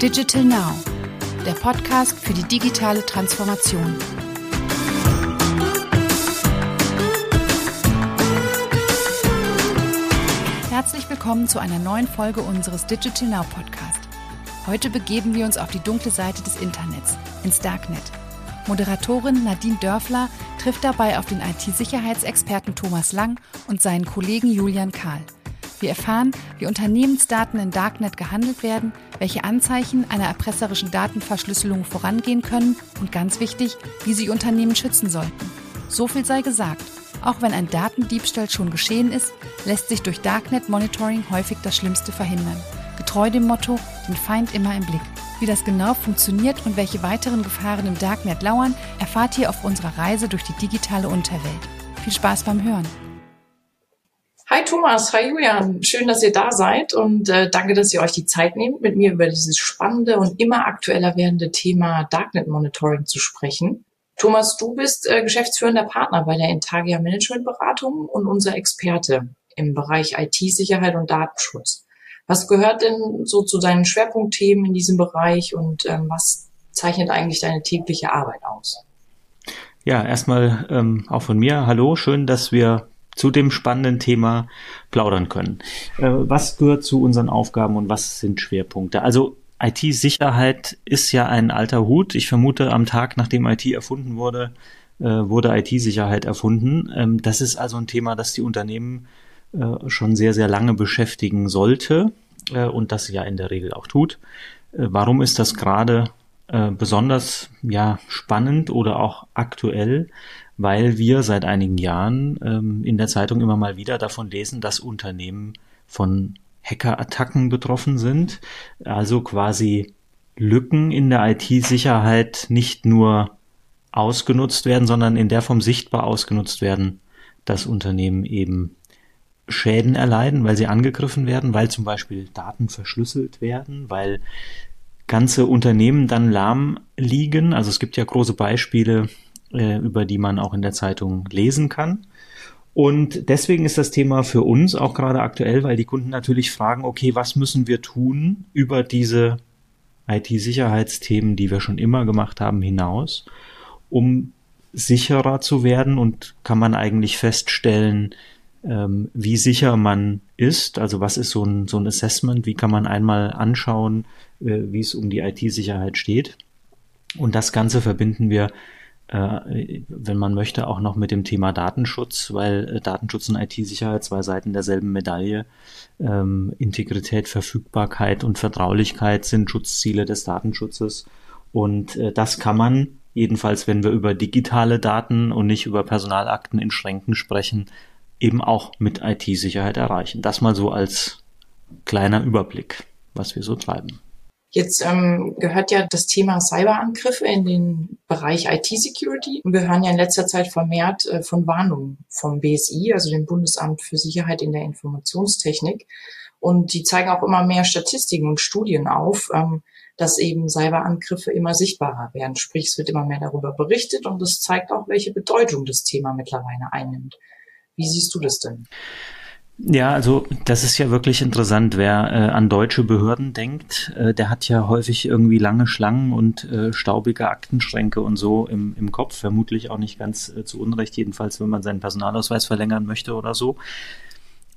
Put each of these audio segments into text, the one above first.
Digital Now, der Podcast für die digitale Transformation. Herzlich willkommen zu einer neuen Folge unseres Digital Now Podcast. Heute begeben wir uns auf die dunkle Seite des Internets, ins Darknet. Moderatorin Nadine Dörfler trifft dabei auf den IT-Sicherheitsexperten Thomas Lang und seinen Kollegen Julian Kahl. Wir erfahren, wie Unternehmensdaten in Darknet gehandelt werden, welche Anzeichen einer erpresserischen Datenverschlüsselung vorangehen können und ganz wichtig, wie sie Unternehmen schützen sollten. So viel sei gesagt. Auch wenn ein Datendiebstahl schon geschehen ist, lässt sich durch Darknet Monitoring häufig das Schlimmste verhindern. Getreu dem Motto, den Feind immer im Blick. Wie das genau funktioniert und welche weiteren Gefahren im Darknet lauern, erfahrt ihr auf unserer Reise durch die digitale Unterwelt. Viel Spaß beim Hören! Hi Thomas, hi Julian, schön, dass ihr da seid und äh, danke, dass ihr euch die Zeit nehmt, mit mir über dieses spannende und immer aktueller werdende Thema Darknet Monitoring zu sprechen. Thomas, du bist äh, geschäftsführender Partner bei der Intagia Management Beratung und unser Experte im Bereich IT-Sicherheit und Datenschutz. Was gehört denn so zu deinen Schwerpunktthemen in diesem Bereich und ähm, was zeichnet eigentlich deine tägliche Arbeit aus? Ja, erstmal ähm, auch von mir. Hallo, schön, dass wir zu dem spannenden Thema plaudern können. Äh, was gehört zu unseren Aufgaben und was sind Schwerpunkte? Also IT-Sicherheit ist ja ein alter Hut. Ich vermute, am Tag, nachdem IT erfunden wurde, äh, wurde IT-Sicherheit erfunden. Ähm, das ist also ein Thema, das die Unternehmen äh, schon sehr, sehr lange beschäftigen sollte und das ja in der Regel auch tut. Warum ist das gerade besonders ja spannend oder auch aktuell? Weil wir seit einigen Jahren ähm, in der Zeitung immer mal wieder davon lesen, dass Unternehmen von Hackerattacken betroffen sind. Also quasi Lücken in der IT-Sicherheit nicht nur ausgenutzt werden, sondern in der Form sichtbar ausgenutzt werden, dass Unternehmen eben Schäden erleiden, weil sie angegriffen werden, weil zum Beispiel Daten verschlüsselt werden, weil ganze Unternehmen dann lahm liegen. Also es gibt ja große Beispiele äh, über die man auch in der Zeitung lesen kann. Und deswegen ist das Thema für uns auch gerade aktuell, weil die Kunden natürlich fragen, okay, was müssen wir tun über diese IT-Sicherheitsthemen, die wir schon immer gemacht haben, hinaus, um sicherer zu werden und kann man eigentlich feststellen, ähm, wie sicher man ist. Also was ist so ein, so ein Assessment? Wie kann man einmal anschauen, äh, wie es um die IT-Sicherheit steht? Und das Ganze verbinden wir wenn man möchte, auch noch mit dem Thema Datenschutz, weil äh, Datenschutz und IT-Sicherheit zwei Seiten derselben Medaille. Ähm, Integrität, Verfügbarkeit und Vertraulichkeit sind Schutzziele des Datenschutzes. Und äh, das kann man, jedenfalls wenn wir über digitale Daten und nicht über Personalakten in Schränken sprechen, eben auch mit IT-Sicherheit erreichen. Das mal so als kleiner Überblick, was wir so treiben. Jetzt ähm, gehört ja das Thema Cyberangriffe in den Bereich IT-Security. Wir hören ja in letzter Zeit vermehrt äh, von Warnungen vom BSI, also dem Bundesamt für Sicherheit in der Informationstechnik. Und die zeigen auch immer mehr Statistiken und Studien auf, ähm, dass eben Cyberangriffe immer sichtbarer werden. Sprich, es wird immer mehr darüber berichtet und es zeigt auch, welche Bedeutung das Thema mittlerweile einnimmt. Wie siehst du das denn? Ja, also das ist ja wirklich interessant. Wer äh, an deutsche Behörden denkt, äh, der hat ja häufig irgendwie lange Schlangen und äh, staubige Aktenschränke und so im, im Kopf. Vermutlich auch nicht ganz äh, zu Unrecht, jedenfalls wenn man seinen Personalausweis verlängern möchte oder so.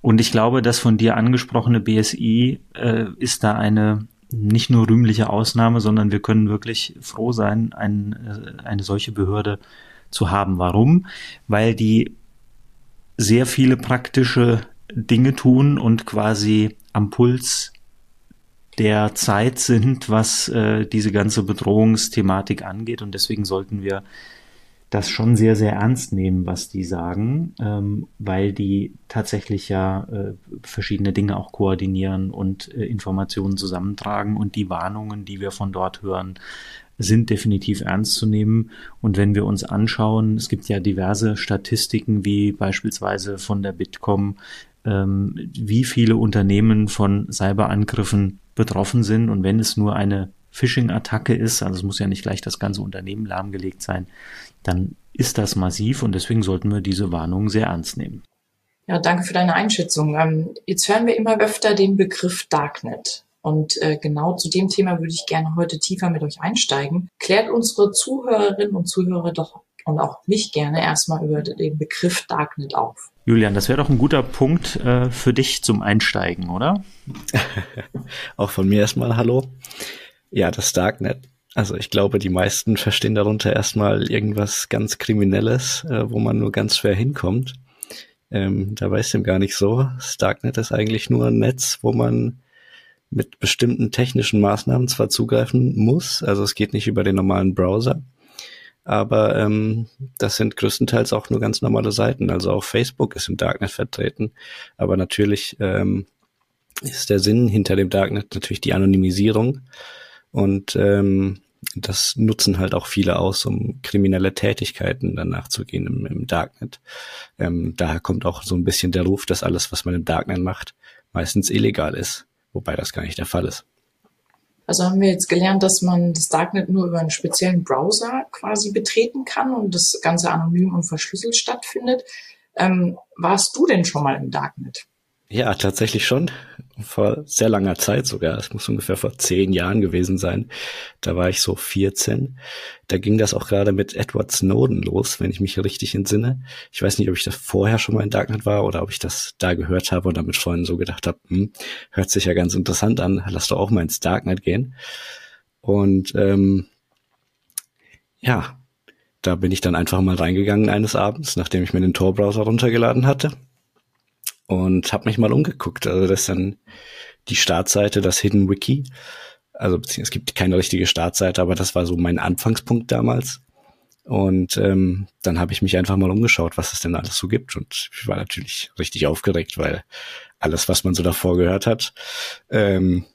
Und ich glaube, das von dir angesprochene BSI äh, ist da eine nicht nur rühmliche Ausnahme, sondern wir können wirklich froh sein, ein, äh, eine solche Behörde zu haben. Warum? Weil die sehr viele praktische Dinge tun und quasi am Puls der Zeit sind, was äh, diese ganze Bedrohungsthematik angeht. Und deswegen sollten wir das schon sehr, sehr ernst nehmen, was die sagen, ähm, weil die tatsächlich ja äh, verschiedene Dinge auch koordinieren und äh, Informationen zusammentragen und die Warnungen, die wir von dort hören, sind definitiv ernst zu nehmen. Und wenn wir uns anschauen, es gibt ja diverse Statistiken, wie beispielsweise von der Bitkom, ähm, wie viele Unternehmen von Cyberangriffen betroffen sind. Und wenn es nur eine Phishing-Attacke ist, also es muss ja nicht gleich das ganze Unternehmen lahmgelegt sein, dann ist das massiv und deswegen sollten wir diese Warnung sehr ernst nehmen. Ja, danke für deine Einschätzung. Ähm, jetzt hören wir immer öfter den Begriff Darknet. Und äh, genau zu dem Thema würde ich gerne heute tiefer mit euch einsteigen. Klärt unsere Zuhörerinnen und Zuhörer doch und auch mich gerne erstmal über den Begriff Darknet auf. Julian, das wäre doch ein guter Punkt äh, für dich zum Einsteigen, oder? auch von mir erstmal Hallo. Ja, das Darknet. Also ich glaube, die meisten verstehen darunter erstmal irgendwas ganz Kriminelles, äh, wo man nur ganz schwer hinkommt. Ähm, dabei ist dem gar nicht so. Das Darknet ist eigentlich nur ein Netz, wo man mit bestimmten technischen Maßnahmen zwar zugreifen muss, also es geht nicht über den normalen Browser, aber ähm, das sind größtenteils auch nur ganz normale Seiten. Also auch Facebook ist im Darknet vertreten, aber natürlich ähm, ist der Sinn hinter dem Darknet natürlich die Anonymisierung und ähm, das nutzen halt auch viele aus, um kriminelle Tätigkeiten dann nachzugehen im, im Darknet. Ähm, daher kommt auch so ein bisschen der Ruf, dass alles, was man im Darknet macht, meistens illegal ist wobei das gar nicht der Fall ist. Also haben wir jetzt gelernt, dass man das Darknet nur über einen speziellen Browser quasi betreten kann und das Ganze anonym und verschlüsselt stattfindet. Ähm, warst du denn schon mal im Darknet? Ja, tatsächlich schon. Vor sehr langer Zeit sogar. Es muss ungefähr vor zehn Jahren gewesen sein. Da war ich so 14. Da ging das auch gerade mit Edward Snowden los, wenn ich mich richtig entsinne. Ich weiß nicht, ob ich das vorher schon mal in Darknet war oder ob ich das da gehört habe und damit Freunden so gedacht habe, hm, hört sich ja ganz interessant an, lass doch auch mal ins Darknet gehen. Und ähm, ja, da bin ich dann einfach mal reingegangen eines Abends, nachdem ich mir den Tor-Browser runtergeladen hatte und habe mich mal umgeguckt. Also das ist dann die Startseite, das Hidden Wiki. Also es gibt keine richtige Startseite, aber das war so mein Anfangspunkt damals. Und ähm, dann habe ich mich einfach mal umgeschaut, was es denn alles so gibt. Und ich war natürlich richtig aufgeregt, weil alles, was man so davor gehört hat, ähm,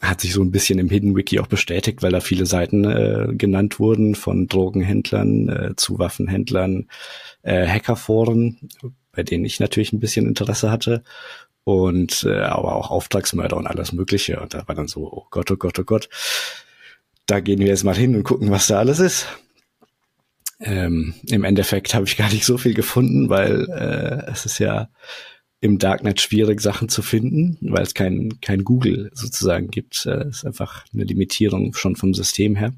hat sich so ein bisschen im Hidden Wiki auch bestätigt, weil da viele Seiten äh, genannt wurden, von Drogenhändlern äh, zu Waffenhändlern, äh, Hackerforen, bei denen ich natürlich ein bisschen Interesse hatte. Und äh, aber auch Auftragsmörder und alles Mögliche. Und da war dann so, oh Gott, oh Gott, oh Gott. Da gehen wir jetzt mal hin und gucken, was da alles ist. Ähm, Im Endeffekt habe ich gar nicht so viel gefunden, weil äh, es ist ja im Darknet schwierig, Sachen zu finden, weil es kein, kein Google sozusagen gibt. Es äh, ist einfach eine Limitierung schon vom System her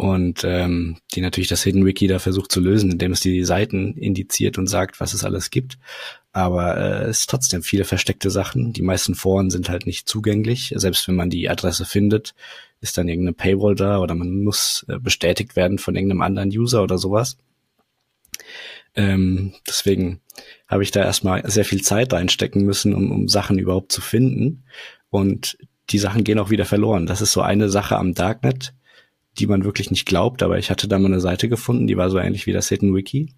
und ähm, die natürlich das Hidden Wiki da versucht zu lösen, indem es die Seiten indiziert und sagt, was es alles gibt. Aber äh, es ist trotzdem viele versteckte Sachen. Die meisten Foren sind halt nicht zugänglich. Selbst wenn man die Adresse findet, ist dann irgendeine Paywall da oder man muss äh, bestätigt werden von irgendeinem anderen User oder sowas. Ähm, deswegen habe ich da erstmal sehr viel Zeit reinstecken müssen, um, um Sachen überhaupt zu finden. Und die Sachen gehen auch wieder verloren. Das ist so eine Sache am Darknet die man wirklich nicht glaubt, aber ich hatte da mal eine Seite gefunden, die war so ähnlich wie das Hidden Wiki.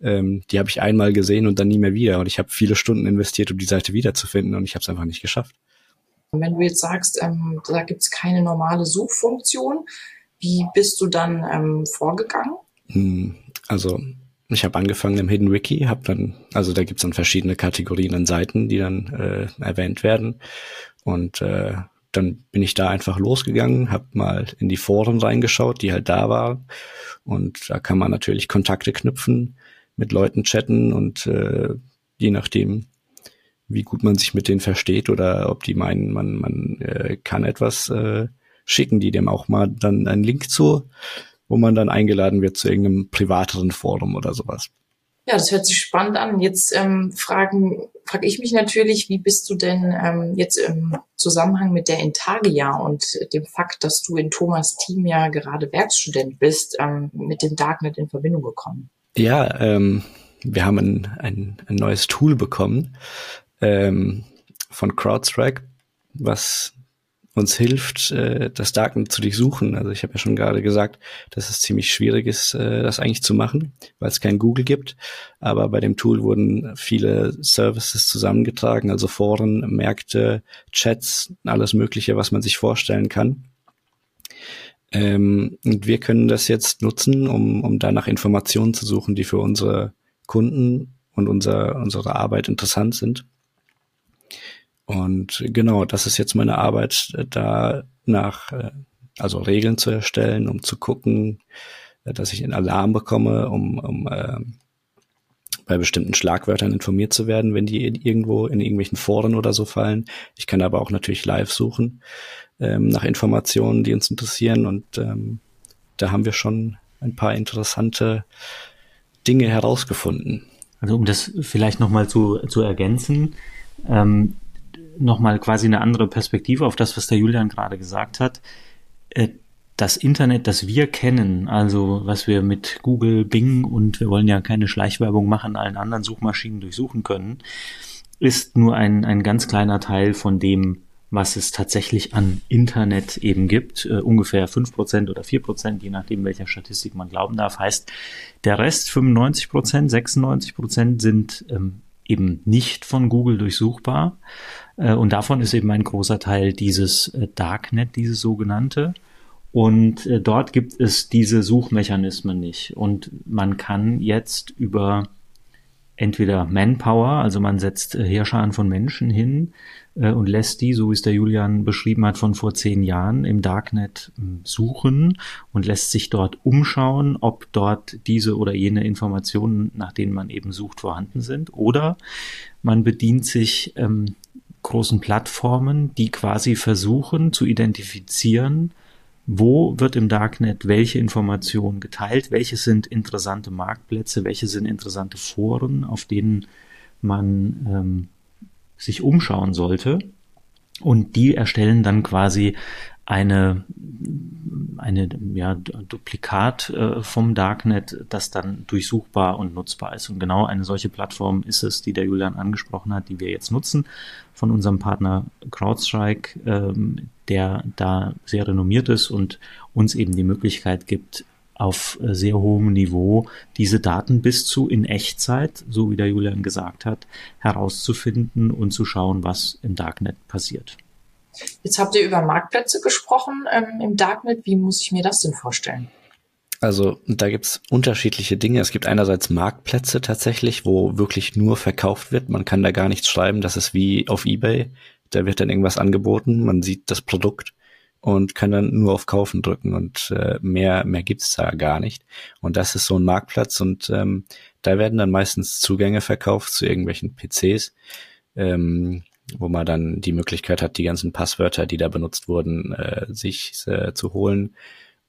Ähm, die habe ich einmal gesehen und dann nie mehr wieder. Und ich habe viele Stunden investiert, um die Seite wiederzufinden und ich habe es einfach nicht geschafft. wenn du jetzt sagst, ähm, da gibt es keine normale Suchfunktion, wie bist du dann ähm, vorgegangen? Hm, also ich habe angefangen im Hidden Wiki, habe dann, also da gibt es dann verschiedene Kategorien an Seiten, die dann äh, erwähnt werden. Und äh, dann bin ich da einfach losgegangen, habe mal in die Foren reingeschaut, die halt da waren. Und da kann man natürlich Kontakte knüpfen, mit Leuten chatten und äh, je nachdem, wie gut man sich mit denen versteht oder ob die meinen, man, man äh, kann etwas, äh, schicken die dem auch mal dann einen Link zu, wo man dann eingeladen wird zu irgendeinem privateren Forum oder sowas. Ja, das hört sich spannend an. Jetzt ähm, fragen, frage ich mich natürlich, wie bist du denn ähm, jetzt im Zusammenhang mit der Intagia und dem Fakt, dass du in Thomas Team ja gerade Werkstudent bist, ähm, mit dem Darknet in Verbindung gekommen? Ja, ähm, wir haben ein, ein, ein neues Tool bekommen ähm, von CrowdStrike, was uns hilft, äh, das Darknet zu durchsuchen. Also ich habe ja schon gerade gesagt, dass es ziemlich schwierig ist, äh, das eigentlich zu machen, weil es kein Google gibt. Aber bei dem Tool wurden viele Services zusammengetragen, also Foren, Märkte, Chats, alles Mögliche, was man sich vorstellen kann. Ähm, und wir können das jetzt nutzen, um, um danach Informationen zu suchen, die für unsere Kunden und unser, unsere Arbeit interessant sind. Und genau, das ist jetzt meine Arbeit, äh, da nach, äh, also Regeln zu erstellen, um zu gucken, äh, dass ich einen Alarm bekomme, um, um äh, bei bestimmten Schlagwörtern informiert zu werden, wenn die irgendwo in irgendwelchen Foren oder so fallen. Ich kann aber auch natürlich live suchen ähm, nach Informationen, die uns interessieren. Und ähm, da haben wir schon ein paar interessante Dinge herausgefunden. Also um das vielleicht nochmal zu, zu ergänzen, ähm, nochmal quasi eine andere Perspektive auf das, was der Julian gerade gesagt hat. Äh, das Internet, das wir kennen, also was wir mit Google, Bing und wir wollen ja keine Schleichwerbung machen, allen anderen Suchmaschinen durchsuchen können, ist nur ein, ein ganz kleiner Teil von dem, was es tatsächlich an Internet eben gibt. Uh, ungefähr fünf Prozent oder vier Prozent, je nachdem, welcher Statistik man glauben darf. Heißt, der Rest, 95%, Prozent, 96 Prozent sind ähm, eben nicht von Google durchsuchbar. Äh, und davon ist eben ein großer Teil dieses äh, Darknet, dieses sogenannte. Und äh, dort gibt es diese Suchmechanismen nicht. Und man kann jetzt über entweder Manpower, also man setzt Heerscharen von Menschen hin und lässt die, so wie es der Julian beschrieben hat, von vor zehn Jahren im Darknet äh, suchen und lässt sich dort umschauen, ob dort diese oder jene Informationen, nach denen man eben sucht, vorhanden sind. Oder man bedient sich ähm, großen Plattformen, die quasi versuchen zu identifizieren, wo wird im Darknet welche Informationen geteilt, welche sind interessante Marktplätze, welche sind interessante Foren, auf denen man ähm, sich umschauen sollte. Und die erstellen dann quasi eine, eine ja, Duplikat äh, vom Darknet, das dann durchsuchbar und nutzbar ist. Und genau eine solche Plattform ist es, die der Julian angesprochen hat, die wir jetzt nutzen von unserem Partner CrowdStrike, ähm, der da sehr renommiert ist und uns eben die Möglichkeit gibt, auf sehr hohem Niveau diese Daten bis zu in Echtzeit, so wie der Julian gesagt hat, herauszufinden und zu schauen, was im Darknet passiert. Jetzt habt ihr über Marktplätze gesprochen ähm, im Darknet. Wie muss ich mir das denn vorstellen? Also da gibt's unterschiedliche Dinge. Es gibt einerseits Marktplätze tatsächlich, wo wirklich nur verkauft wird. Man kann da gar nichts schreiben. Das ist wie auf eBay. Da wird dann irgendwas angeboten. Man sieht das Produkt und kann dann nur auf Kaufen drücken und äh, mehr mehr gibt's da gar nicht. Und das ist so ein Marktplatz und ähm, da werden dann meistens Zugänge verkauft zu irgendwelchen PCs. Ähm, wo man dann die Möglichkeit hat, die ganzen Passwörter, die da benutzt wurden, äh, sich äh, zu holen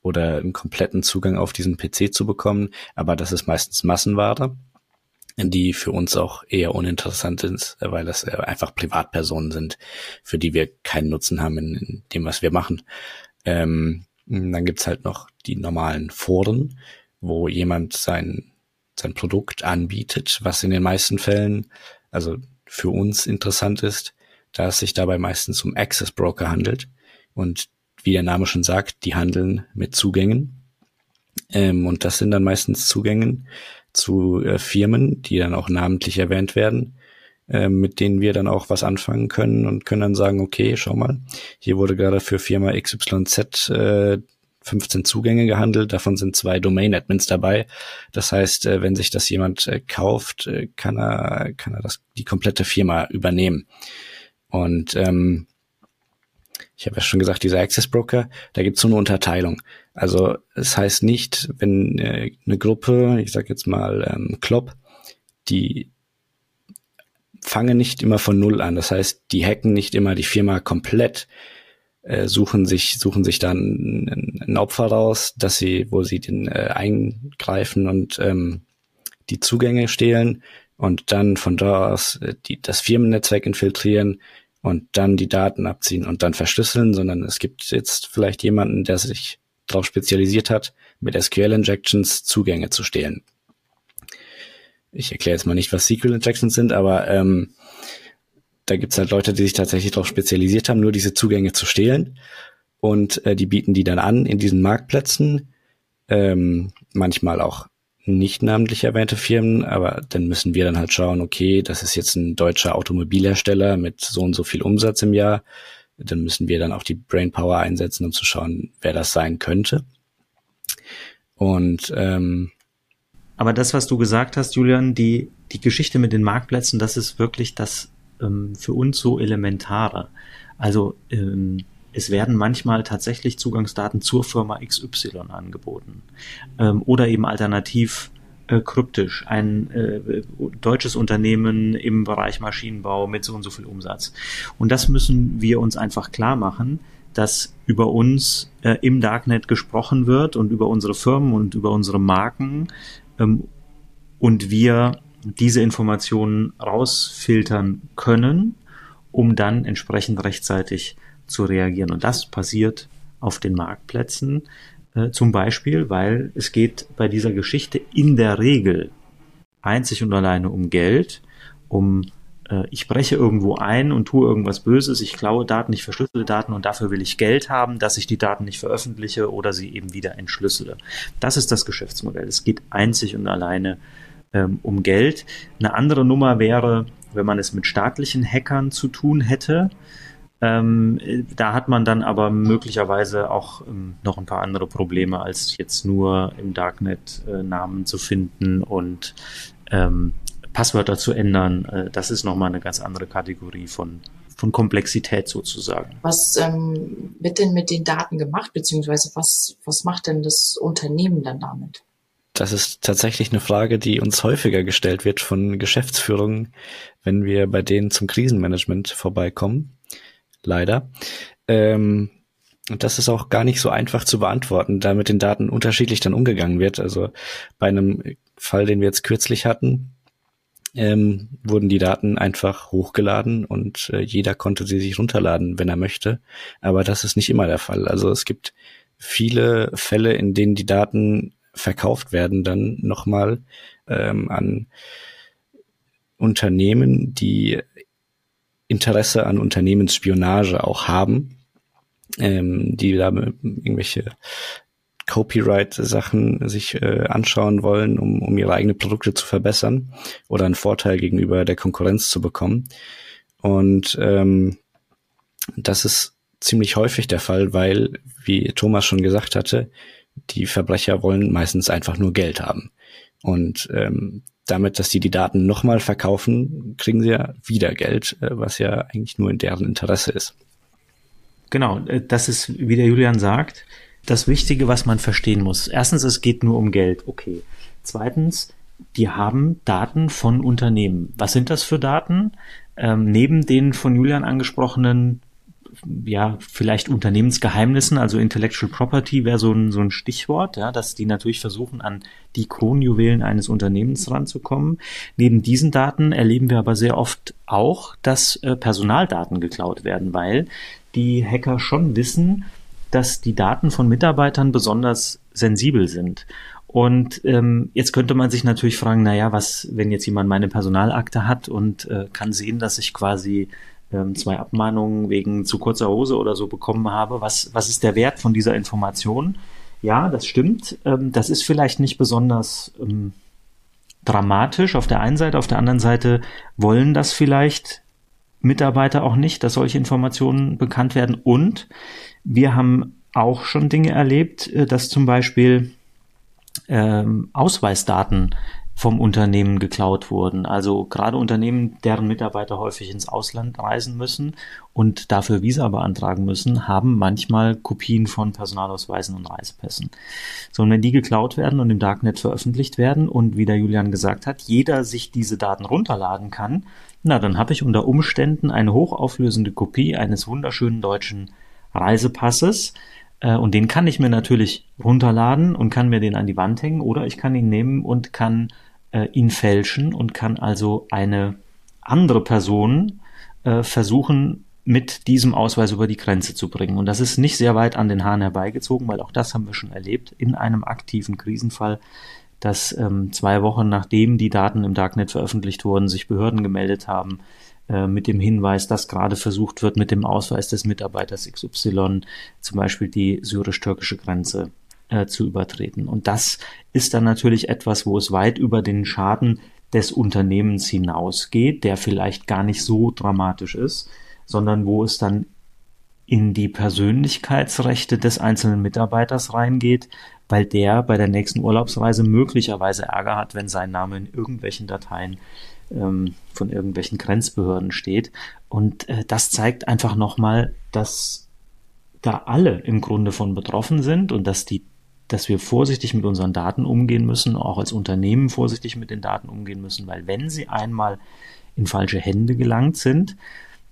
oder einen kompletten Zugang auf diesen PC zu bekommen. Aber das ist meistens Massenware, die für uns auch eher uninteressant sind, weil das äh, einfach Privatpersonen sind, für die wir keinen Nutzen haben in, in dem, was wir machen. Ähm, dann gibt's halt noch die normalen Foren, wo jemand sein, sein Produkt anbietet, was in den meisten Fällen, also für uns interessant ist, da es sich dabei meistens um Access Broker handelt. Und wie der Name schon sagt, die handeln mit Zugängen. Ähm, und das sind dann meistens Zugängen zu äh, Firmen, die dann auch namentlich erwähnt werden, äh, mit denen wir dann auch was anfangen können und können dann sagen, okay, schau mal, hier wurde gerade für Firma XYZ äh, 15 Zugänge gehandelt, davon sind zwei Domain-Admins dabei. Das heißt, äh, wenn sich das jemand äh, kauft, äh, kann er, kann er das, die komplette Firma übernehmen. Und ähm, ich habe ja schon gesagt, dieser Access Broker, da gibt es so eine Unterteilung. Also es heißt nicht, wenn äh, eine Gruppe, ich sage jetzt mal ähm, Klopp, die fangen nicht immer von Null an. Das heißt, die hacken nicht immer die Firma komplett, äh, suchen sich suchen sich dann ein, Opfer raus, dass sie, wo sie den äh, eingreifen und ähm, die Zugänge stehlen und dann von da aus äh, die, das Firmennetzwerk infiltrieren und dann die Daten abziehen und dann verschlüsseln, sondern es gibt jetzt vielleicht jemanden, der sich darauf spezialisiert hat, mit SQL-Injections Zugänge zu stehlen. Ich erkläre jetzt mal nicht, was SQL-Injections sind, aber ähm, da gibt's halt Leute, die sich tatsächlich darauf spezialisiert haben, nur diese Zugänge zu stehlen. Und äh, die bieten die dann an in diesen Marktplätzen. Ähm, manchmal auch nicht namentlich erwähnte Firmen, aber dann müssen wir dann halt schauen, okay, das ist jetzt ein deutscher Automobilhersteller mit so und so viel Umsatz im Jahr. Dann müssen wir dann auch die Brainpower einsetzen, um zu schauen, wer das sein könnte. Und ähm, aber das, was du gesagt hast, Julian, die, die Geschichte mit den Marktplätzen, das ist wirklich das ähm, für uns so elementare. Also ähm, es werden manchmal tatsächlich Zugangsdaten zur Firma XY angeboten. Ähm, oder eben alternativ äh, kryptisch. Ein äh, deutsches Unternehmen im Bereich Maschinenbau mit so und so viel Umsatz. Und das müssen wir uns einfach klar machen, dass über uns äh, im Darknet gesprochen wird und über unsere Firmen und über unsere Marken ähm, und wir diese Informationen rausfiltern können, um dann entsprechend rechtzeitig zu reagieren. Und das passiert auf den Marktplätzen äh, zum Beispiel, weil es geht bei dieser Geschichte in der Regel einzig und alleine um Geld, um äh, ich breche irgendwo ein und tue irgendwas Böses, ich klaue Daten, ich verschlüssele Daten und dafür will ich Geld haben, dass ich die Daten nicht veröffentliche oder sie eben wieder entschlüssele. Das ist das Geschäftsmodell. Es geht einzig und alleine ähm, um Geld. Eine andere Nummer wäre, wenn man es mit staatlichen Hackern zu tun hätte, ähm, da hat man dann aber möglicherweise auch ähm, noch ein paar andere Probleme, als jetzt nur im Darknet äh, Namen zu finden und ähm, Passwörter zu ändern. Äh, das ist nochmal eine ganz andere Kategorie von, von Komplexität sozusagen. Was ähm, wird denn mit den Daten gemacht, beziehungsweise was, was macht denn das Unternehmen dann damit? Das ist tatsächlich eine Frage, die uns häufiger gestellt wird von Geschäftsführungen, wenn wir bei denen zum Krisenmanagement vorbeikommen leider. Ähm, und das ist auch gar nicht so einfach zu beantworten, da mit den Daten unterschiedlich dann umgegangen wird. Also bei einem Fall, den wir jetzt kürzlich hatten, ähm, wurden die Daten einfach hochgeladen und äh, jeder konnte sie sich runterladen, wenn er möchte. Aber das ist nicht immer der Fall. Also es gibt viele Fälle, in denen die Daten verkauft werden, dann nochmal ähm, an Unternehmen, die Interesse an Unternehmensspionage auch haben, ähm, die da irgendwelche Copyright-Sachen sich äh, anschauen wollen, um, um ihre eigenen Produkte zu verbessern oder einen Vorteil gegenüber der Konkurrenz zu bekommen. Und ähm, das ist ziemlich häufig der Fall, weil, wie Thomas schon gesagt hatte, die Verbrecher wollen meistens einfach nur Geld haben. Und ähm, damit, dass die die Daten nochmal verkaufen, kriegen sie ja wieder Geld, äh, was ja eigentlich nur in deren Interesse ist. Genau, äh, das ist, wie der Julian sagt, das Wichtige, was man verstehen muss. Erstens, es geht nur um Geld, okay. Zweitens, die haben Daten von Unternehmen. Was sind das für Daten? Ähm, neben den von Julian angesprochenen ja, vielleicht Unternehmensgeheimnissen, also Intellectual Property wäre so ein, so ein Stichwort, ja, dass die natürlich versuchen, an die Kronjuwelen eines Unternehmens ranzukommen. Neben diesen Daten erleben wir aber sehr oft auch, dass äh, Personaldaten geklaut werden, weil die Hacker schon wissen, dass die Daten von Mitarbeitern besonders sensibel sind. Und ähm, jetzt könnte man sich natürlich fragen, na ja, was, wenn jetzt jemand meine Personalakte hat und äh, kann sehen, dass ich quasi ähm, zwei Abmahnungen wegen zu kurzer Hose oder so bekommen habe. Was, was ist der Wert von dieser Information? Ja, das stimmt. Ähm, das ist vielleicht nicht besonders ähm, dramatisch auf der einen Seite. Auf der anderen Seite wollen das vielleicht Mitarbeiter auch nicht, dass solche Informationen bekannt werden. Und wir haben auch schon Dinge erlebt, äh, dass zum Beispiel ähm, Ausweisdaten vom Unternehmen geklaut wurden. Also gerade Unternehmen, deren Mitarbeiter häufig ins Ausland reisen müssen und dafür Visa beantragen müssen, haben manchmal Kopien von Personalausweisen und Reisepässen. So, und wenn die geklaut werden und im Darknet veröffentlicht werden und wie der Julian gesagt hat, jeder sich diese Daten runterladen kann, na, dann habe ich unter Umständen eine hochauflösende Kopie eines wunderschönen deutschen Reisepasses, äh, und den kann ich mir natürlich runterladen und kann mir den an die Wand hängen oder ich kann ihn nehmen und kann äh, ihn fälschen und kann also eine andere Person äh, versuchen, mit diesem Ausweis über die Grenze zu bringen. Und das ist nicht sehr weit an den Haaren herbeigezogen, weil auch das haben wir schon erlebt in einem aktiven Krisenfall, dass ähm, zwei Wochen nachdem die Daten im Darknet veröffentlicht wurden, sich Behörden gemeldet haben äh, mit dem Hinweis, dass gerade versucht wird, mit dem Ausweis des Mitarbeiters XY zum Beispiel die syrisch-türkische Grenze äh, zu übertreten. Und das ist dann natürlich etwas, wo es weit über den Schaden des Unternehmens hinausgeht, der vielleicht gar nicht so dramatisch ist, sondern wo es dann in die Persönlichkeitsrechte des einzelnen Mitarbeiters reingeht, weil der bei der nächsten Urlaubsreise möglicherweise Ärger hat, wenn sein Name in irgendwelchen Dateien ähm, von irgendwelchen Grenzbehörden steht. Und äh, das zeigt einfach nochmal, dass da alle im Grunde von betroffen sind und dass die dass wir vorsichtig mit unseren Daten umgehen müssen, auch als Unternehmen vorsichtig mit den Daten umgehen müssen, weil wenn sie einmal in falsche Hände gelangt sind,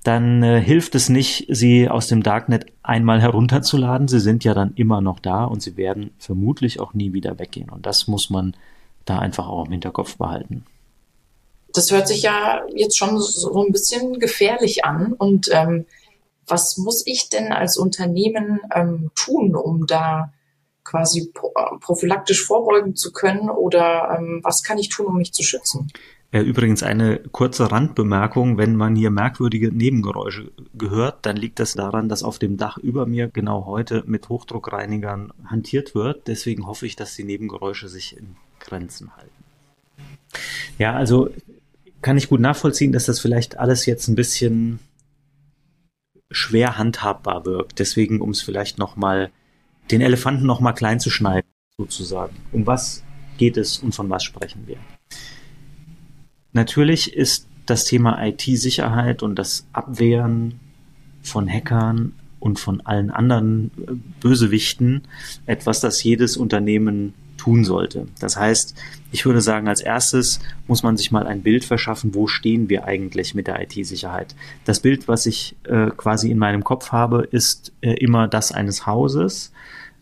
dann äh, hilft es nicht, sie aus dem Darknet einmal herunterzuladen. Sie sind ja dann immer noch da und sie werden vermutlich auch nie wieder weggehen. Und das muss man da einfach auch im Hinterkopf behalten. Das hört sich ja jetzt schon so ein bisschen gefährlich an. Und ähm, was muss ich denn als Unternehmen ähm, tun, um da quasi äh, prophylaktisch vorbeugen zu können? Oder ähm, was kann ich tun, um mich zu schützen? Äh, übrigens eine kurze Randbemerkung, wenn man hier merkwürdige Nebengeräusche gehört, dann liegt das daran, dass auf dem Dach über mir genau heute mit Hochdruckreinigern hantiert wird. Deswegen hoffe ich, dass die Nebengeräusche sich in Grenzen halten. Ja, also kann ich gut nachvollziehen, dass das vielleicht alles jetzt ein bisschen schwer handhabbar wirkt. Deswegen, um es vielleicht nochmal, den Elefanten nochmal klein zu schneiden, sozusagen. Um was geht es und von was sprechen wir? Natürlich ist das Thema IT-Sicherheit und das Abwehren von Hackern und von allen anderen äh, Bösewichten etwas, das jedes Unternehmen tun sollte. Das heißt, ich würde sagen, als erstes muss man sich mal ein Bild verschaffen, wo stehen wir eigentlich mit der IT-Sicherheit. Das Bild, was ich äh, quasi in meinem Kopf habe, ist äh, immer das eines Hauses.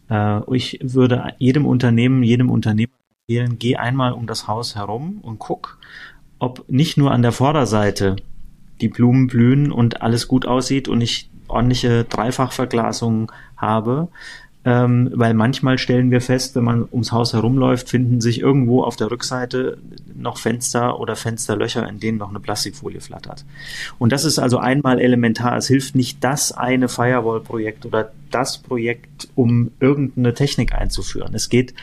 Äh, ich würde jedem Unternehmen, jedem Unternehmen empfehlen, geh einmal um das Haus herum und guck, ob nicht nur an der Vorderseite die Blumen blühen und alles gut aussieht und ich ordentliche Dreifachverglasung habe, ähm, weil manchmal stellen wir fest, wenn man ums Haus herumläuft, finden sich irgendwo auf der Rückseite noch Fenster oder Fensterlöcher, in denen noch eine Plastikfolie flattert. Und das ist also einmal elementar. Es hilft nicht das eine Firewall-Projekt oder das Projekt, um irgendeine Technik einzuführen. Es geht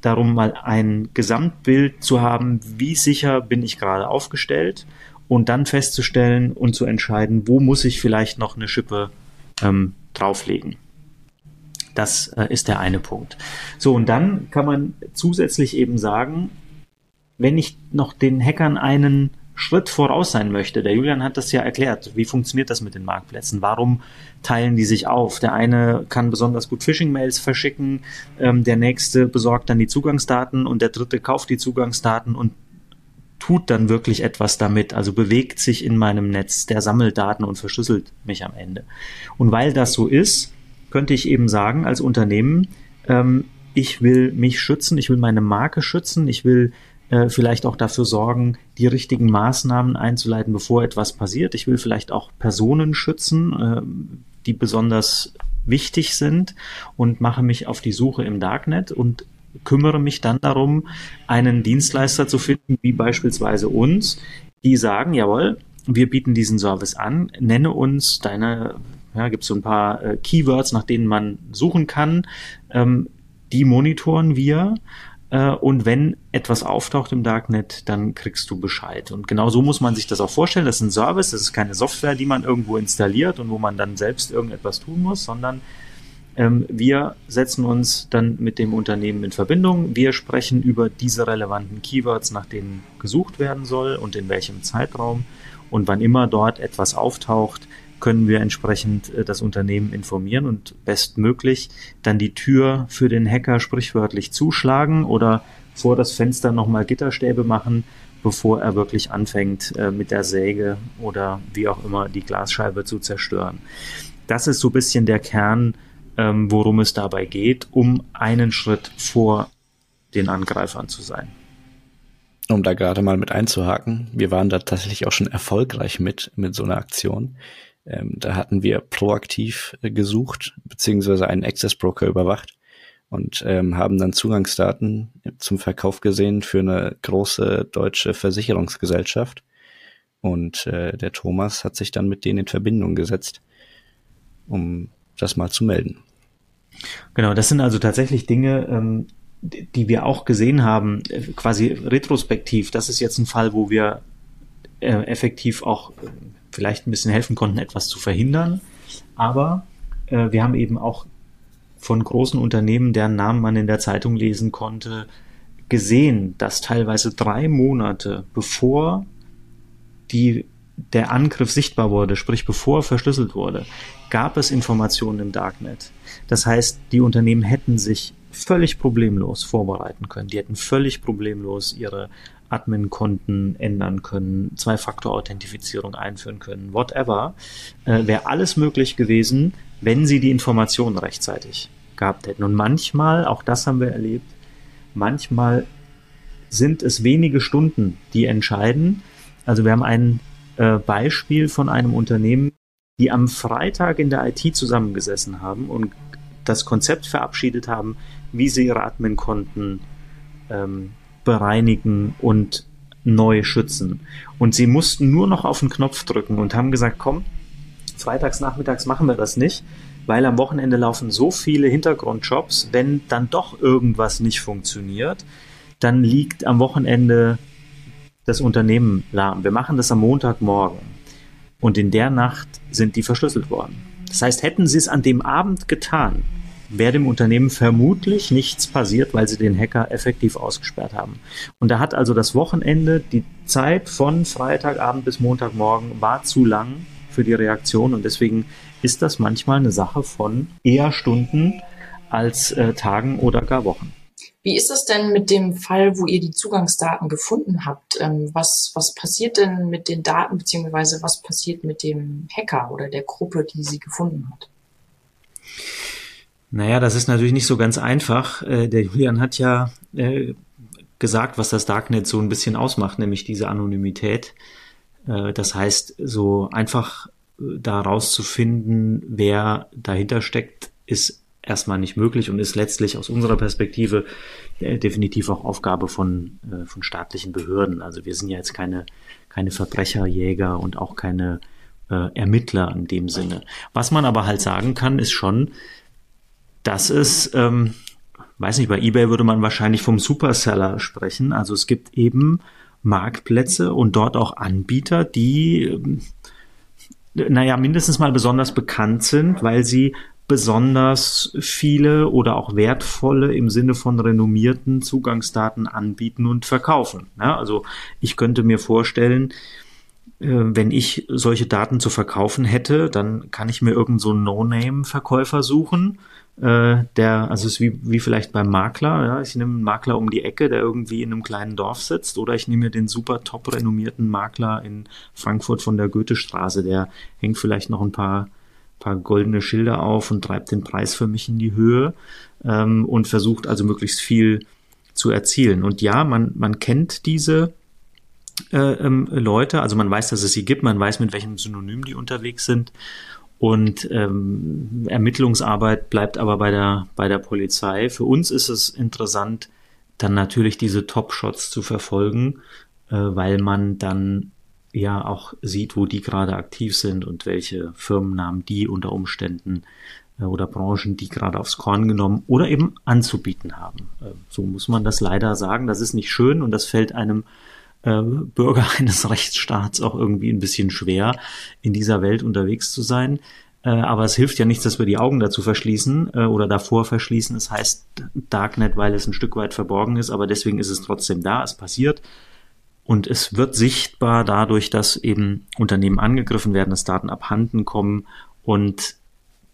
darum, mal ein Gesamtbild zu haben, wie sicher bin ich gerade aufgestellt und dann festzustellen und zu entscheiden, wo muss ich vielleicht noch eine Schippe ähm, drauflegen. Das äh, ist der eine Punkt. So, und dann kann man zusätzlich eben sagen, wenn ich noch den Hackern einen Schritt voraus sein möchte. Der Julian hat das ja erklärt. Wie funktioniert das mit den Marktplätzen? Warum teilen die sich auf? Der eine kann besonders gut Phishing-Mails verschicken, ähm, der nächste besorgt dann die Zugangsdaten und der dritte kauft die Zugangsdaten und tut dann wirklich etwas damit, also bewegt sich in meinem Netz, der sammelt Daten und verschlüsselt mich am Ende. Und weil das so ist, könnte ich eben sagen als Unternehmen, ähm, ich will mich schützen, ich will meine Marke schützen, ich will äh, vielleicht auch dafür sorgen, die richtigen Maßnahmen einzuleiten, bevor etwas passiert. Ich will vielleicht auch Personen schützen, äh, die besonders wichtig sind und mache mich auf die Suche im Darknet und kümmere mich dann darum, einen Dienstleister zu finden, wie beispielsweise uns, die sagen, jawohl, wir bieten diesen Service an, nenne uns deine, ja, gibt es so ein paar äh, Keywords, nach denen man suchen kann, ähm, die monitoren wir äh, und wenn etwas auftaucht im Darknet, dann kriegst du Bescheid. Und genau so muss man sich das auch vorstellen. Das ist ein Service, das ist keine Software, die man irgendwo installiert und wo man dann selbst irgendetwas tun muss, sondern ähm, wir setzen uns dann mit dem Unternehmen in Verbindung. Wir sprechen über diese relevanten Keywords, nach denen gesucht werden soll und in welchem Zeitraum. Und wann immer dort etwas auftaucht, können wir entsprechend äh, das Unternehmen informieren und bestmöglich dann die Tür für den Hacker sprichwörtlich zuschlagen oder vor das Fenster nochmal Gitterstäbe machen, bevor er wirklich anfängt, äh, mit der Säge oder wie auch immer die Glasscheibe zu zerstören. Das ist so ein bisschen der Kern, ähm, worum es dabei geht, um einen Schritt vor den Angreifern zu sein. Um da gerade mal mit einzuhaken, wir waren da tatsächlich auch schon erfolgreich mit, mit so einer Aktion. Ähm, da hatten wir proaktiv äh, gesucht, beziehungsweise einen Access Broker überwacht und ähm, haben dann Zugangsdaten zum Verkauf gesehen für eine große deutsche Versicherungsgesellschaft. Und äh, der Thomas hat sich dann mit denen in Verbindung gesetzt, um das mal zu melden. Genau, das sind also tatsächlich Dinge, ähm, die wir auch gesehen haben, äh, quasi retrospektiv. Das ist jetzt ein Fall, wo wir äh, effektiv auch vielleicht ein bisschen helfen konnten, etwas zu verhindern. Aber äh, wir haben eben auch von großen Unternehmen, deren Namen man in der Zeitung lesen konnte, gesehen, dass teilweise drei Monate bevor die, der Angriff sichtbar wurde, sprich bevor verschlüsselt wurde, gab es Informationen im Darknet. Das heißt, die Unternehmen hätten sich völlig problemlos vorbereiten können. Die hätten völlig problemlos ihre Admin-Konten ändern können, Zwei-Faktor-Authentifizierung einführen können, whatever. Äh, Wäre alles möglich gewesen, wenn sie die Informationen rechtzeitig gehabt hätten. Und manchmal, auch das haben wir erlebt, manchmal sind es wenige Stunden, die entscheiden. Also wir haben ein äh, Beispiel von einem Unternehmen, die am Freitag in der IT zusammengesessen haben und das Konzept verabschiedet haben, wie sie ihre Admin-Konten ähm, bereinigen und neu schützen. Und sie mussten nur noch auf den Knopf drücken und haben gesagt, komm, freitags nachmittags machen wir das nicht, weil am Wochenende laufen so viele Hintergrundjobs, wenn dann doch irgendwas nicht funktioniert, dann liegt am Wochenende das Unternehmen lahm. Wir machen das am Montagmorgen. Und in der Nacht sind die verschlüsselt worden. Das heißt, hätten sie es an dem Abend getan, wäre dem Unternehmen vermutlich nichts passiert, weil sie den Hacker effektiv ausgesperrt haben. Und da hat also das Wochenende, die Zeit von Freitagabend bis Montagmorgen war zu lang für die Reaktion und deswegen ist das manchmal eine Sache von eher Stunden als äh, Tagen oder gar Wochen. Wie ist es denn mit dem Fall, wo ihr die Zugangsdaten gefunden habt? Ähm, was, was passiert denn mit den Daten, beziehungsweise was passiert mit dem Hacker oder der Gruppe, die sie gefunden hat? Naja, das ist natürlich nicht so ganz einfach. Äh, der Julian hat ja äh, gesagt, was das Darknet so ein bisschen ausmacht, nämlich diese Anonymität. Äh, das heißt, so einfach da rauszufinden, wer dahinter steckt, ist erstmal nicht möglich und ist letztlich aus unserer Perspektive definitiv auch Aufgabe von, von staatlichen Behörden. Also wir sind ja jetzt keine, keine Verbrecherjäger und auch keine Ermittler in dem Sinne. Was man aber halt sagen kann, ist schon, das ist, ähm, weiß nicht, bei eBay würde man wahrscheinlich vom Superseller sprechen. Also es gibt eben Marktplätze und dort auch Anbieter, die, ähm, naja, mindestens mal besonders bekannt sind, weil sie besonders viele oder auch wertvolle im Sinne von renommierten Zugangsdaten anbieten und verkaufen. Ja, also ich könnte mir vorstellen, wenn ich solche Daten zu verkaufen hätte, dann kann ich mir irgendeinen so No-Name-Verkäufer suchen, äh, der, also es ist wie, wie vielleicht beim Makler, ja, ich nehme einen Makler um die Ecke, der irgendwie in einem kleinen Dorf sitzt, oder ich nehme mir den super top renommierten Makler in Frankfurt von der Goethestraße, der hängt vielleicht noch ein paar, paar goldene Schilder auf und treibt den Preis für mich in die Höhe ähm, und versucht also möglichst viel zu erzielen. Und ja, man, man kennt diese ähm, Leute, also man weiß, dass es sie gibt, man weiß, mit welchem Synonym die unterwegs sind und ähm, Ermittlungsarbeit bleibt aber bei der, bei der Polizei. Für uns ist es interessant, dann natürlich diese Top-Shots zu verfolgen, äh, weil man dann ja auch sieht, wo die gerade aktiv sind und welche Firmennamen die unter Umständen äh, oder Branchen die gerade aufs Korn genommen oder eben anzubieten haben. Äh, so muss man das leider sagen. Das ist nicht schön und das fällt einem äh, Bürger eines Rechtsstaats auch irgendwie ein bisschen schwer, in dieser Welt unterwegs zu sein. Äh, aber es hilft ja nichts, dass wir die Augen dazu verschließen äh, oder davor verschließen. Es heißt Darknet, weil es ein Stück weit verborgen ist, aber deswegen ist es trotzdem da, es passiert. Und es wird sichtbar dadurch, dass eben Unternehmen angegriffen werden, dass Daten abhanden kommen und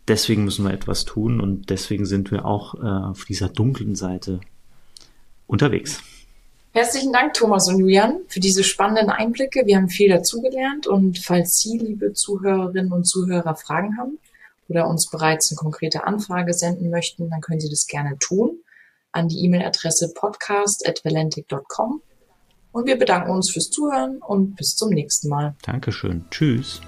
deswegen müssen wir etwas tun und deswegen sind wir auch äh, auf dieser dunklen Seite unterwegs. Herzlichen Dank, Thomas und Julian, für diese spannenden Einblicke. Wir haben viel dazugelernt und falls Sie, liebe Zuhörerinnen und Zuhörer, Fragen haben oder uns bereits eine konkrete Anfrage senden möchten, dann können Sie das gerne tun an die E-Mail-Adresse podcast.valentic.com. Und wir bedanken uns fürs Zuhören und bis zum nächsten Mal. Dankeschön. Tschüss.